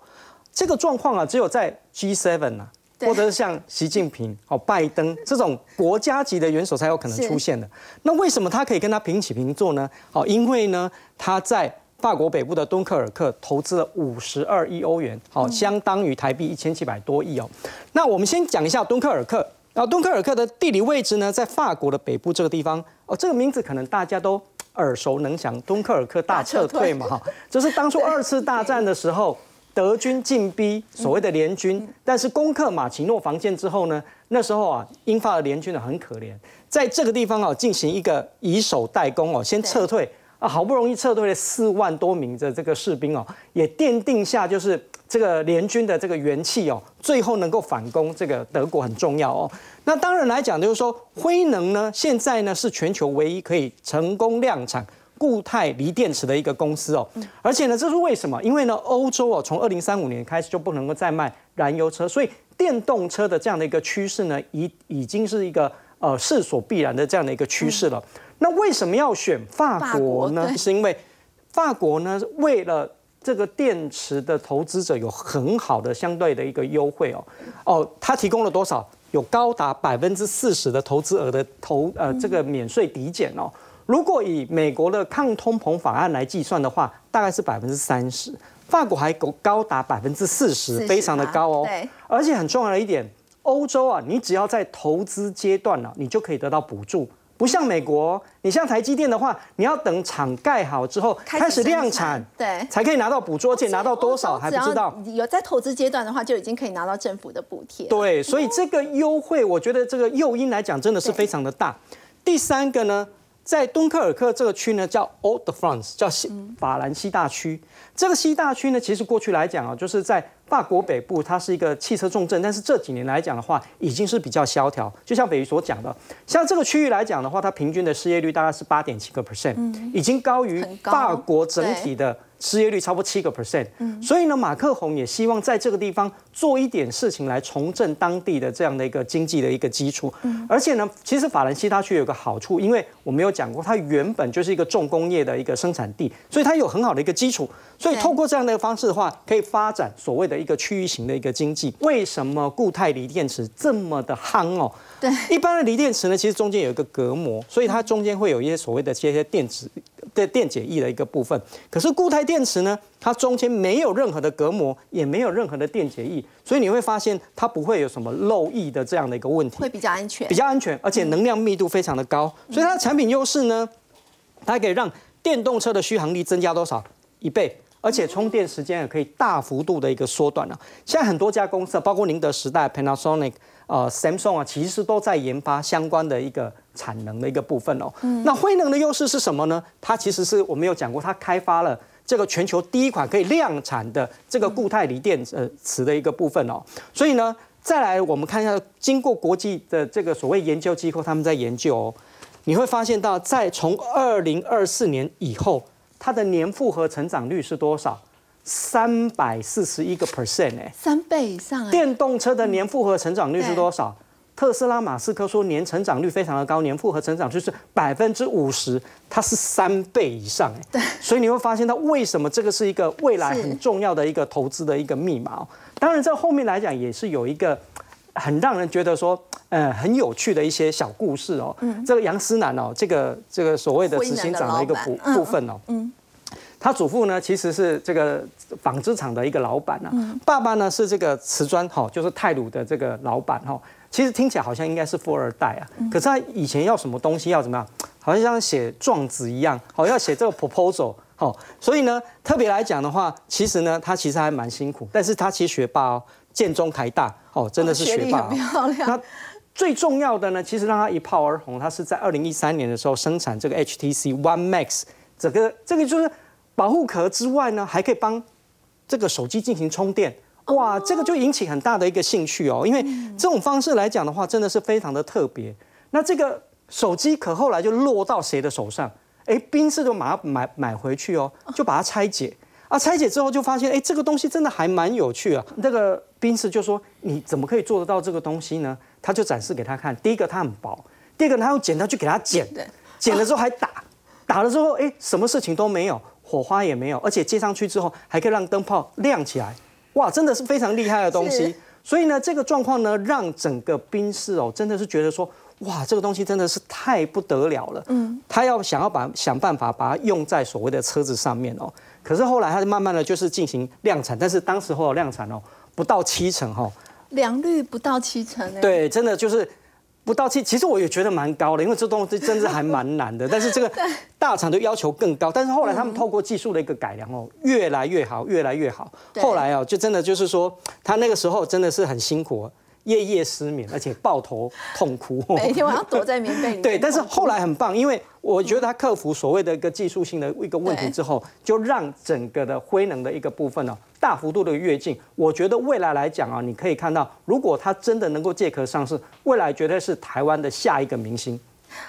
这个状况啊，只有在 G7 啊，或者是像习近平、哦拜登这种国家级的元首才有可能出现的。那为什么他可以跟他平起平坐呢？哦，因为呢，他在。法国北部的敦刻尔克投资了五十二亿欧元，好，相当于台币一千七百多亿哦。那我们先讲一下敦刻尔克，啊，敦刻尔克的地理位置呢，在法国的北部这个地方。哦，这个名字可能大家都耳熟能详，敦刻尔克大撤退嘛，哈，就是当初二次大战的时候，德军进逼所谓的联军，但是攻克马奇诺防线之后呢，那时候啊，英法的联军呢很可怜，在这个地方啊进行一个以守代攻哦，先撤退。啊，好不容易撤退了四万多名的这个士兵哦，也奠定下就是这个联军的这个元气哦，最后能够反攻这个德国很重要哦。那当然来讲，就是说辉能呢，现在呢是全球唯一可以成功量产固态锂电池的一个公司哦。而且呢，这是为什么？因为呢，欧洲哦，从二零三五年开始就不能够再卖燃油车，所以电动车的这样的一个趋势呢，已已经是一个呃势所必然的这样的一个趋势了。那为什么要选法国呢？是因为法国呢，为了这个电池的投资者有很好的相对的一个优惠哦。哦，它提供了多少？有高达百分之四十的投资额的投呃这个免税抵减哦。如果以美国的抗通膨法案来计算的话，大概是百分之三十。法国还高高达百分之四十，非常的高哦。而且很重要的一点，欧洲啊，你只要在投资阶段呢，你就可以得到补助。不像美国，你像台积电的话，你要等厂盖好之后开始量产，对，才可以拿到补助，而且拿到多少还不知道。有在投资阶段的话，就已经可以拿到政府的补贴。对，所以这个优惠，我觉得这个诱因来讲，真的是非常的大。第三个呢，在敦刻尔克这个区呢，叫 Old France，叫西法兰西大区。这个西大区呢，其实过去来讲啊，就是在。法国北部它是一个汽车重镇，但是这几年来讲的话，已经是比较萧条。就像北鱼所讲的，像这个区域来讲的话，它平均的失业率大概是八点七个 percent，已经高于法国整体的。失业率超过七个 percent，所以呢，马克宏也希望在这个地方做一点事情来重振当地的这样的一个经济的一个基础。而且呢，其实法兰西大区有个好处，因为我没有讲过，它原本就是一个重工业的一个生产地，所以它有很好的一个基础。所以透过这样的一个方式的话，可以发展所谓的一个区域型的一个经济。为什么固态锂电池这么的夯哦？对，一般的锂电池呢，其实中间有一个隔膜，所以它中间会有一些所谓的这些电子。的电解液的一个部分，可是固态电池呢，它中间没有任何的隔膜，也没有任何的电解液，所以你会发现它不会有什么漏液的这样的一个问题，会比较安全，比较安全，而且能量密度非常的高，所以它的产品优势呢，它可以让电动车的续航力增加多少一倍，而且充电时间也可以大幅度的一个缩短了。现在很多家公司，包括宁德时代、Panasonic。呃，Samsung 啊，其实都在研发相关的一个产能的一个部分哦。那辉能的优势是什么呢？它其实是我们有讲过，它开发了这个全球第一款可以量产的这个固态锂电呃池的一个部分哦。所以呢，再来，我们看一下，经过国际的这个所谓研究机构，他们在研究哦，你会发现到，在从二零二四年以后，它的年复合成长率是多少？三百四十一个 percent 哎，三倍以上哎。电动车的年复合成长率是多少？特斯拉马斯克说年成长率非常的高，年复合成长率是百分之五十，它是三倍以上哎。对，所以你会发现它为什么这个是一个未来很重要的一个投资的一个密码。当然，在后面来讲也是有一个很让人觉得说，呃，很有趣的一些小故事哦。嗯。这个杨思南哦，这个这个所谓的执行长的一个部部分哦。嗯。他祖父呢，其实是这个纺织厂的一个老板啊。嗯。爸爸呢是这个瓷砖哈，就是泰鲁的这个老板哈。其实听起来好像应该是富二代啊。嗯。可是他以前要什么东西要怎么样？好像像写状子一样，好要写这个 proposal。好，所以呢，特别来讲的话，其实呢，他其实还蛮辛苦，但是他其实学霸哦，建中、台大，哦，真的是学霸。漂亮。那最重要的呢，其实让他一炮而红，它是在二零一三年的时候生产这个 HTC One Max，这个这个就是保护壳之外呢，还可以帮这个手机进行充电。哇，这个就引起很大的一个兴趣哦，因为这种方式来讲的话，真的是非常的特别。那这个手机壳后来就落到谁的手上？哎，宾士就马上买买回去哦，就把它拆解啊，拆解之后就发现，哎，这个东西真的还蛮有趣啊。那个宾士就说：“你怎么可以做得到这个东西呢？”他就展示给他看。第一个它很薄，第二个他用剪刀去给他剪，剪了之后还打，打了之后，哎，什么事情都没有，火花也没有，而且接上去之后还可以让灯泡亮起来。哇，真的是非常厉害的东西。所以呢，这个状况呢，让整个宾士哦，真的是觉得说。哇，这个东西真的是太不得了了。嗯，他要想要把想办法把它用在所谓的车子上面哦。可是后来他就慢慢的就是进行量产，但是当时候量产哦不到七成哈，良率不到七成。对，真的就是不到七。其实我也觉得蛮高的，因为这东西真的还蛮难的。但是这个大厂的要求更高。但是后来他们透过技术的一个改良哦，越来越好，越来越好。后来哦，就真的就是说，他那个时候真的是很辛苦。夜夜失眠，而且抱头痛哭，每天晚上躲在棉被里。对，但是后来很棒，因为我觉得他克服所谓的一个技术性的一个问题之后，就让整个的灰能的一个部分呢，大幅度的跃进。我觉得未来来讲啊，你可以看到，如果他真的能够借壳上市，未来绝对是台湾的下一个明星。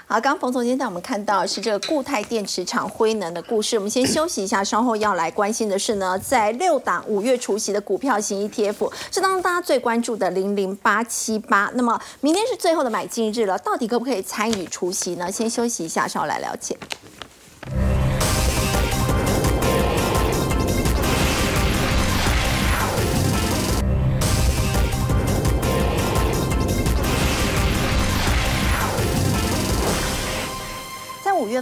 好，刚刚冯总监带我们看到是这个固态电池厂辉能的故事。我们先休息一下，稍后要来关心的是呢，在六档五月除夕的股票型 ETF，是当中大家最关注的零零八七八。那么明天是最后的买进日了，到底可不可以参与除夕呢？先休息一下，稍后来了解。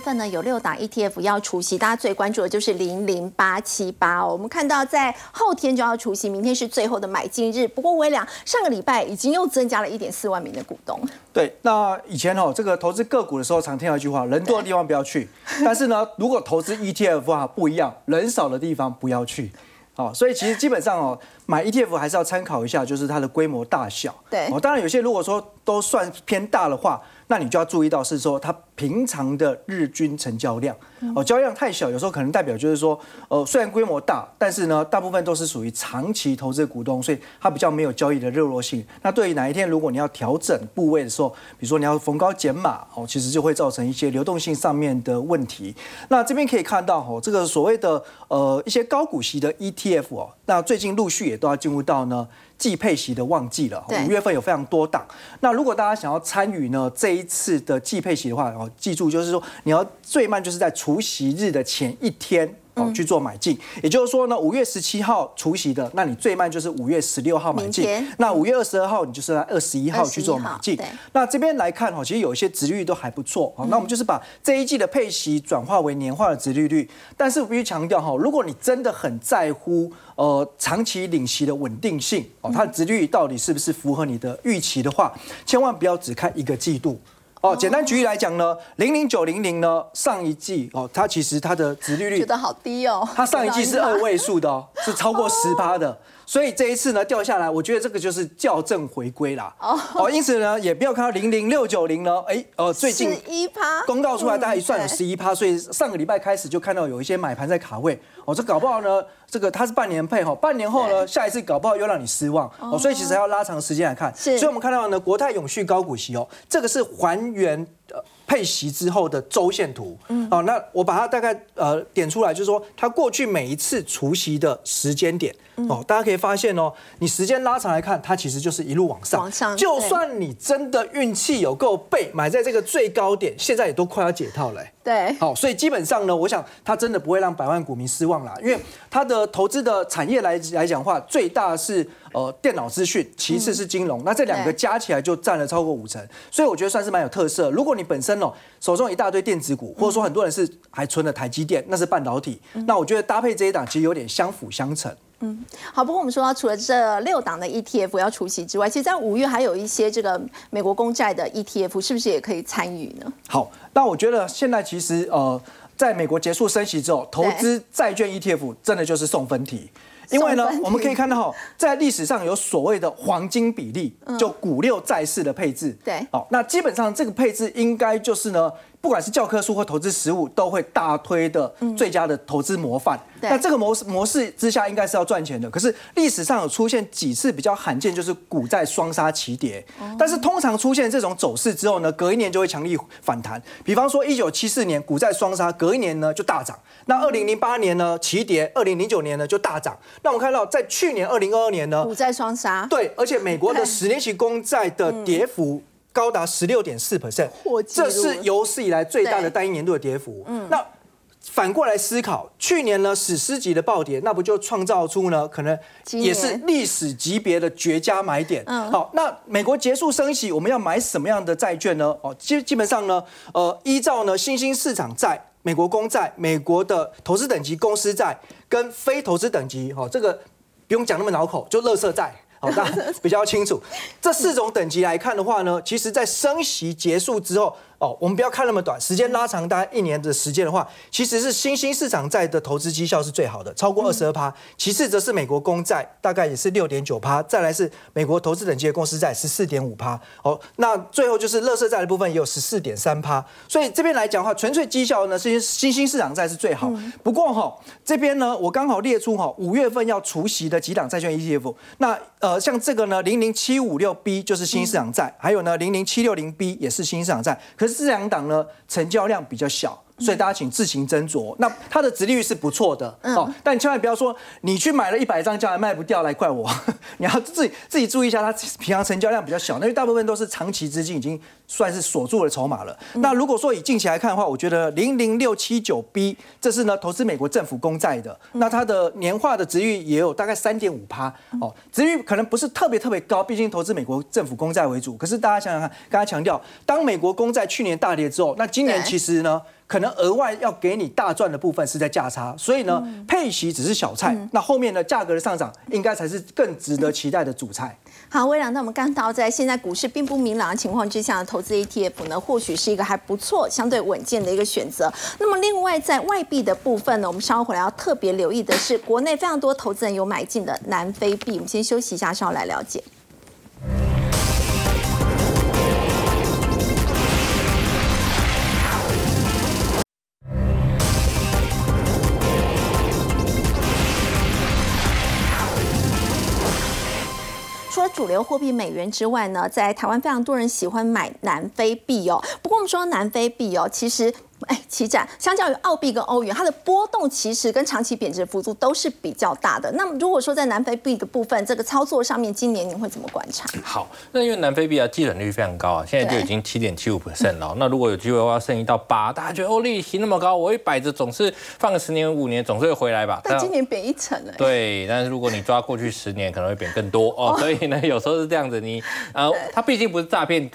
份呢，有六档 ETF 要除息，大家最关注的就是零零八七八哦。我们看到在后天就要除息，明天是最后的买进日。不过微良上个礼拜已经又增加了一点四万名的股东。对，那以前哦，这个投资个股的时候常听到一句话：人多的地方不要去。但是呢，如果投资 ETF 啊，不一样，人少的地方不要去。好，所以其实基本上哦，买 ETF 还是要参考一下，就是它的规模大小。对，哦，当然有些如果说都算偏大的话。那你就要注意到是说它平常的日均成交量哦，交易量太小，有时候可能代表就是说，呃，虽然规模大，但是呢，大部分都是属于长期投资股东，所以它比较没有交易的热络性。那对于哪一天如果你要调整部位的时候，比如说你要逢高减码哦，其实就会造成一些流动性上面的问题。那这边可以看到哦，这个所谓的呃一些高股息的 ETF 哦，那最近陆续也都要进入到呢。季配息的旺季了，五月份有非常多档。那如果大家想要参与呢这一次的季配息的话，哦，记住就是说你要最慢就是在除夕日的前一天。哦，去做买进，也就是说呢，五月十七号除夕的，那你最慢就是五月十六号买进。那五月二十二号，你就是在二十一号去做买进。那这边来看哈，其实有一些值率都还不错。好，那我们就是把这一季的配息转化为年化的值利率。但是我必须强调哈，如果你真的很在乎呃长期领息的稳定性哦，它的值率到底是不是符合你的预期的话，千万不要只看一个季度。哦，简单举例来讲呢，零零九零零呢，上一季哦，它其实它的殖利率觉得好低哦，它上一季是二位数的哦，是超过十趴的。所以这一次呢掉下来，我觉得这个就是校正回归啦。哦，哦，因此呢也不要看到零零六九零呢，哎，呃，最近十一趴公告出来，大家一算有十一趴，所以上个礼拜开始就看到有一些买盘在卡位。哦，这搞不好呢，这个它是半年配哈，半年后呢，下一次搞不好又让你失望。哦，所以其实要拉长时间来看。所以我们看到呢，国泰永续高股息哦，这个是还原呃配息之后的周线图。嗯，哦，那我把它大概呃点出来，就是说它过去每一次除息的时间点。哦，大家可以发现哦，你时间拉长来看，它其实就是一路往上。往上就算你真的运气有够背，买在这个最高点，现在也都快要解套了、欸对，好，所以基本上呢，我想它真的不会让百万股民失望啦，因为它的投资的产业来来讲的话，最大是呃电脑资讯，其次是金融，那这两个加起来就占了超过五成，所以我觉得算是蛮有特色。如果你本身哦手中有一大堆电子股，或者说很多人是还存了台积电，那是半导体，那我觉得搭配这一档其实有点相辅相成。好，不过我们说到除了这六档的 ETF 要除息之外，其实在五月还有一些这个美国公债的 ETF，是不是也可以参与呢？好，那我觉得现在其实呃，在美国结束升息之后，投资债券 ETF 真的就是送分题。因为呢我们可以看到，在历史上有所谓的黄金比例，就股六债四的配置。对好，那基本上这个配置应该就是呢，不管是教科书或投资实务，都会大推的最佳的投资模范。对那这个模式模式之下，应该是要赚钱的。可是历史上有出现几次比较罕见，就是股债双杀齐跌。但是通常出现这种走势之后呢，隔一年就会强力反弹。比方说，一九七四年股债双杀，隔一年呢就大涨。那二零零八年呢齐跌，二零零九年呢就大涨。那我们看到，在去年二零二二年呢，股债双杀，对，而且美国的十年期公债的跌幅高达十六点四 percent，这是有史以来最大的对单一年度的跌幅。那反过来思考，去年呢史诗级的暴跌，那不就创造出呢可能也是历史级别的绝佳买点？嗯好，那美国结束升息，我们要买什么样的债券呢？哦，基基本上呢，呃，依照呢新兴市场债。美国公债、美国的投资等级公司债跟非投资等级，哦，这个不用讲那么恼口，就垃圾债。好，大家 比较清楚。这四种等级来看的话呢，其实在升息结束之后，哦，我们不要看那么短，时间拉长大概一年的时间的话，其实是新兴市场债的投资绩效是最好的，超过二十二趴。其次则是美国公债，大概也是六点九趴，再来是美国投资等级的公司债十四点五趴。哦，那最后就是乐色债的部分也有十四点三趴。所以这边来讲的话，纯粹绩效呢，是新兴市场债是最好。不过哈、这边呢，我刚好列出哈五月份要除息的几档债券 ETF。那呃，像这个呢，零零七五六 B 就是新兴市场债，还有呢零零七六零 B 也是新兴市场债。可是这两档呢，成交量比较小。所以大家请自行斟酌。那它的值利率是不错的哦，但你千万不要说你去买了一百张，将来卖不掉来怪我。你要自己自己注意一下，它平常成交量比较小，因为大部分都是长期资金已经算是锁住了筹码了。那如果说以近期来看的话，我觉得零零六七九 B 这是呢投资美国政府公债的，那它的年化的殖利率也有大概三点五趴哦，殖利率可能不是特别特别高，毕竟投资美国政府公债为主。可是大家想想看，刚才强调，当美国公债去年大跌之后，那今年其实呢？可能额外要给你大赚的部分是在价差，所以呢，配息只是小菜，那后面的价格的上涨应该才是更值得期待的主菜。好，微良，那我们看到在现在股市并不明朗的情况之下，投资 ETF 呢，或许是一个还不错、相对稳健的一个选择。那么，另外在外币的部分呢，我们稍后回来要特别留意的是，国内非常多投资人有买进的南非币。我们先休息一下，稍后来了解。主流货币美元之外呢，在台湾非常多人喜欢买南非币哦。不过我们说南非币哦，其实哎，起展相较于澳币跟欧元，它的波动其实跟长期贬值幅度都是比较大的。那么如果说在南非币的部分，这个操作上面，今年你会怎么观察？好，那因为南非币啊，基准率非常高啊，现在就已经七点七五 percent 了。那如果有机会的话，升一到八，大家觉得哦，利息那么高，我一摆着总是放个十年五年，总是会回来吧？但今年贬一成哎，对，但是如果你抓过去十年，可能会贬更多哦。所以呢，有时候是这样子，你呃，它毕竟不是诈骗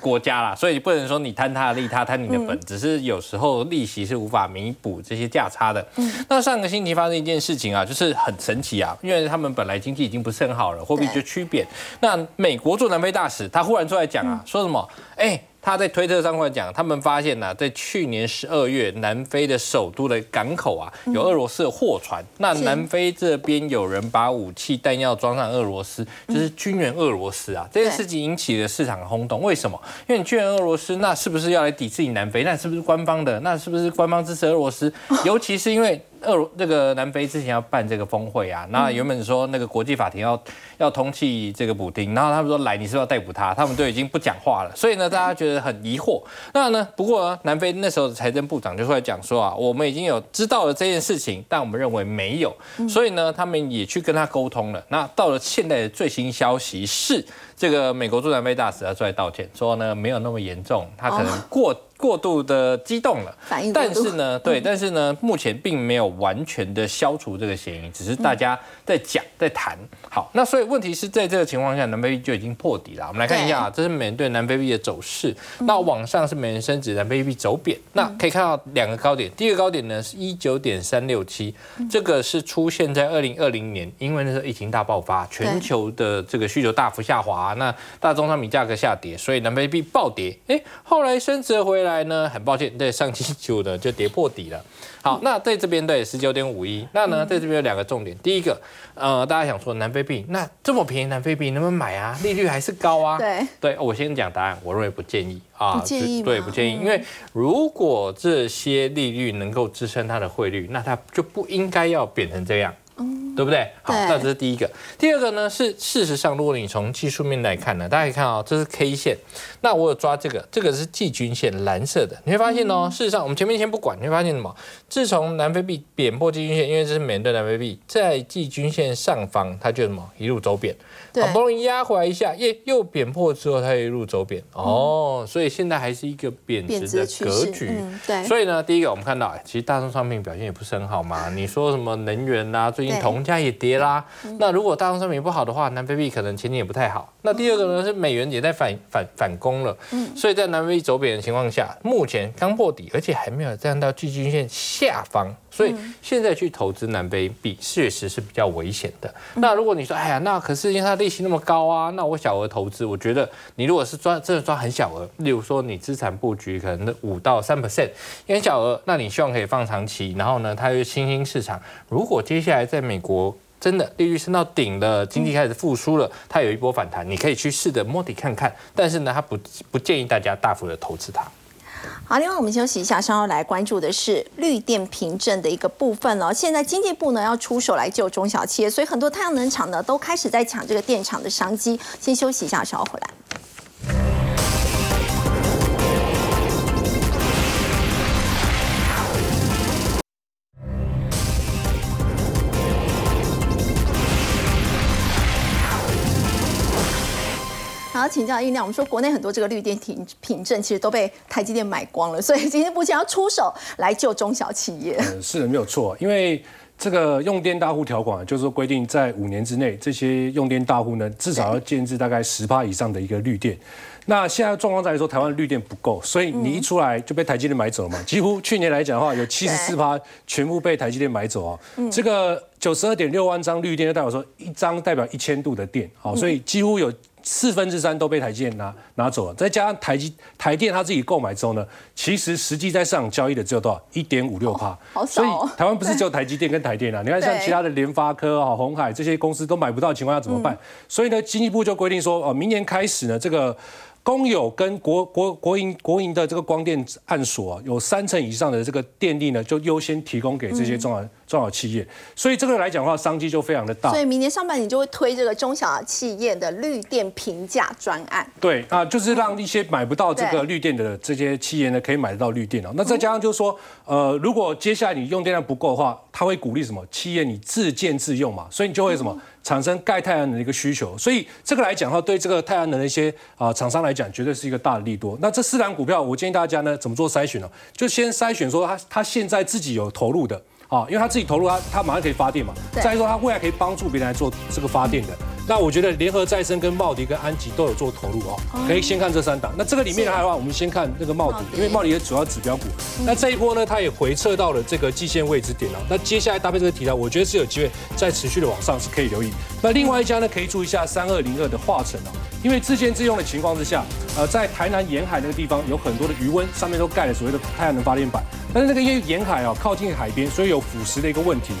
国家啦，所以不能说你贪他的利，他贪你的本，只是有时候利息是无法弥补这些价差的。那上个星期发生一件事情啊，就是很神奇啊，因为他们本来经济已经不是很好了，货币就趋贬。那美国驻南非大使他忽然出来讲啊，说什么？哎。他在推特上会讲，他们发现呢、在去年十二月，南非的首都的港口啊，有俄罗斯的货船。那南非这边有人把武器弹药装上俄罗斯，就是军援俄罗斯啊。这件事情引起了市场轰动。为什么？因为你军援俄罗斯，那是不是要来抵制你南非？那是不是官方的？那是不是官方支持俄罗斯？尤其是因为俄那个南非之前要办这个峰会啊，那原本说那个国际法庭要要通气这个补丁，然后他们说来，你是不是要逮捕他？他们都已经不讲话了，所以呢，大家觉得很疑惑。那呢，不过呢南非那时候的财政部长就会讲说啊，我们已经有知道了这件事情，但我们认为没有，所以呢，他们也去跟他沟通了。那到了现在的最新消息是，这个美国驻南非大使要出来道歉，说呢没有那么严重，他可能过。过度的激动了，但是呢，对，但是呢，目前并没有完全的消除这个嫌疑，只是大家在讲，在谈。好，那所以问题是在这个情况下，南非币就已经破底了。我们来看一下，这是美元对南非币的走势。那往上是美元升值，南非币走贬。那可以看到两个高点，第一个高点呢是一九点三六七，这个是出现在二零二零年，因为那时候疫情大爆发，全球的这个需求大幅下滑，那大宗商品价格下跌，所以南非币暴跌。哎，后来升值回。来呢，很抱歉，对上期九呢就跌破底了。好，那在这边对十九点五一，那呢在这边有两个重点，第一个，呃，大家想说南非币，那这么便宜南非币能不能买啊？利率还是高啊？对，对我先讲答案，我认为不建议啊，不建议，对，不建议，因为如果这些利率能够支撑它的汇率，那它就不应该要变成这样。对不对？好，那这是第一个。第二个呢是，事实上，如果你从技术面来看呢，大家可以看啊，这是 K 线。那我有抓这个，这个是季均线，蓝色的。你会发现哦，事实上，我们前面先不管，你会发现什么？自从南非币贬破季均线，因为这是美元对南非币，在季均线上方，它就什么一路走贬。好不容易压回来一下，耶，又贬破之后，它一路走贬。哦，所以现在还是一个贬值的格局。对。所以呢，第一个我们看到，其实大宗商品表现也不是很好嘛。你说什么能源啊，最近铜价也跌啦。那如果大宗商品不好的话，南非币可能前景也不太好。那第二个呢，是美元也在反反反攻了。嗯。所以在南非币走贬的情况下，目前刚破底，而且还没有站到季均线下方。所以现在去投资南非币确实是比较危险的。那如果你说，哎呀，那可是因为它利息那么高啊，那我小额投资，我觉得你如果是抓真的抓很小额，例如说你资产布局可能五到三 percent，很小额，那你希望可以放长期，然后呢，它又新兴市场，如果接下来在美国真的利率升到顶了，经济开始复苏了，它有一波反弹，你可以去试着摸底看看。但是呢，它不不建议大家大幅的投资它。好，另外我们休息一下，稍后来关注的是绿电凭证的一个部分哦。现在经济部呢要出手来救中小企业，所以很多太阳能厂呢都开始在抢这个电厂的商机。先休息一下，稍后回来。好，请教一亮，我们说国内很多这个绿电凭凭证其实都被台积电买光了，所以今天目前要出手来救中小企业。嗯，是的，没有错，因为这个用电大户条款就是说规定在五年之内，这些用电大户呢至少要建制大概十趴以上的一个绿电。那现在状况在说台湾绿电不够，所以你一出来就被台积电买走了嘛？几乎去年来讲的话，有七十四趴全部被台积电买走啊。这个九十二点六万张绿电就代表说一张代表一千度的电，好，所以几乎有。四分之三都被台积电拿拿走了，再加上台积台电他自己购买之后呢，其实实际在市场交易的只有多少？一点五六帕，所以台湾不是只有台积电跟台电啊，你看像其他的联发科啊、红海这些公司都买不到的情况下怎么办？所以呢，经济部就规定说，哦，明年开始呢，这个。公有跟国国国营国营的这个光电案所，有三成以上的这个电力呢，就优先提供给这些中小中小企业。所以这个来讲的话，商机就非常的大。所以明年上半年就会推这个中小企业的绿电平价专案。对啊，就是让一些买不到这个绿电的这些企业呢，可以买得到绿电哦。那再加上就是说，呃，如果接下来你用电量不够的话，他会鼓励什么企业你自建自用嘛，所以你就会什么。产生盖太阳能的一个需求，所以这个来讲的话，对这个太阳能的一些啊厂商来讲，绝对是一个大的利多。那这四档股票，我建议大家呢怎么做筛选呢？就先筛选说他他现在自己有投入的啊，因为他自己投入，他他马上可以发电嘛。再说他未来可以帮助别人来做这个发电的。那我觉得联合再生跟茂迪跟安吉都有做投入哦，可以先看这三档。那这个里面的话，我们先看那个茂迪，因为茂迪的主要指标股。那这一波呢，它也回撤到了这个季线位置点了。那接下来搭配这个题材，我觉得是有机会再持续的往上，是可以留意。那另外一家呢，可以注意一下三二零二的化成哦，因为自建自用的情况之下，呃，在台南沿海那个地方有很多的余温，上面都盖了所谓的太阳能发电板。但是那个因为沿海哦靠近海边，所以有腐蚀的一个问题。